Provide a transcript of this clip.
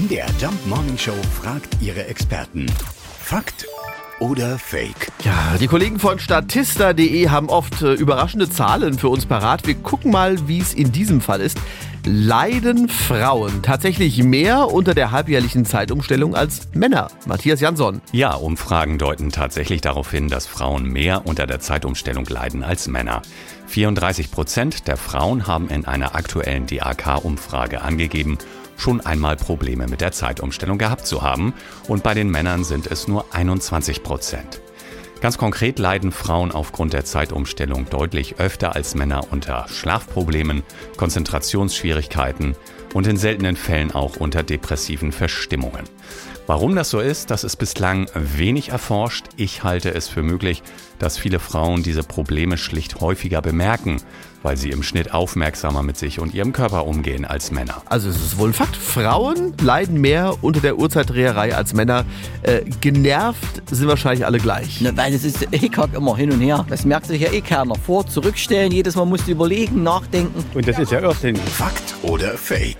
MDR Jump Morning Show fragt ihre Experten. Fakt oder Fake? Ja, die Kollegen von Statista.de haben oft äh, überraschende Zahlen für uns parat. Wir gucken mal, wie es in diesem Fall ist. Leiden Frauen tatsächlich mehr unter der halbjährlichen Zeitumstellung als Männer? Matthias Jansson. Ja, Umfragen deuten tatsächlich darauf hin, dass Frauen mehr unter der Zeitumstellung leiden als Männer. 34 Prozent der Frauen haben in einer aktuellen DAK-Umfrage angegeben, schon einmal Probleme mit der Zeitumstellung gehabt zu haben. Und bei den Männern sind es nur 21 Prozent. Ganz konkret leiden Frauen aufgrund der Zeitumstellung deutlich öfter als Männer unter Schlafproblemen, Konzentrationsschwierigkeiten und in seltenen Fällen auch unter depressiven Verstimmungen. Warum das so ist, das ist bislang wenig erforscht. Ich halte es für möglich, dass viele Frauen diese Probleme schlicht häufiger bemerken, weil sie im Schnitt aufmerksamer mit sich und ihrem Körper umgehen als Männer. Also es ist wohl ein Fakt. Frauen leiden mehr unter der Uhrzeitdreherei als Männer. Äh, genervt sind wahrscheinlich alle gleich. Ne, weil es ist eh kack immer hin und her. Das merkt sich ja eh keiner. Vor, zurückstellen, jedes Mal musst du überlegen, nachdenken. Und das ist ja irrsinnig. Fakt oder Fake?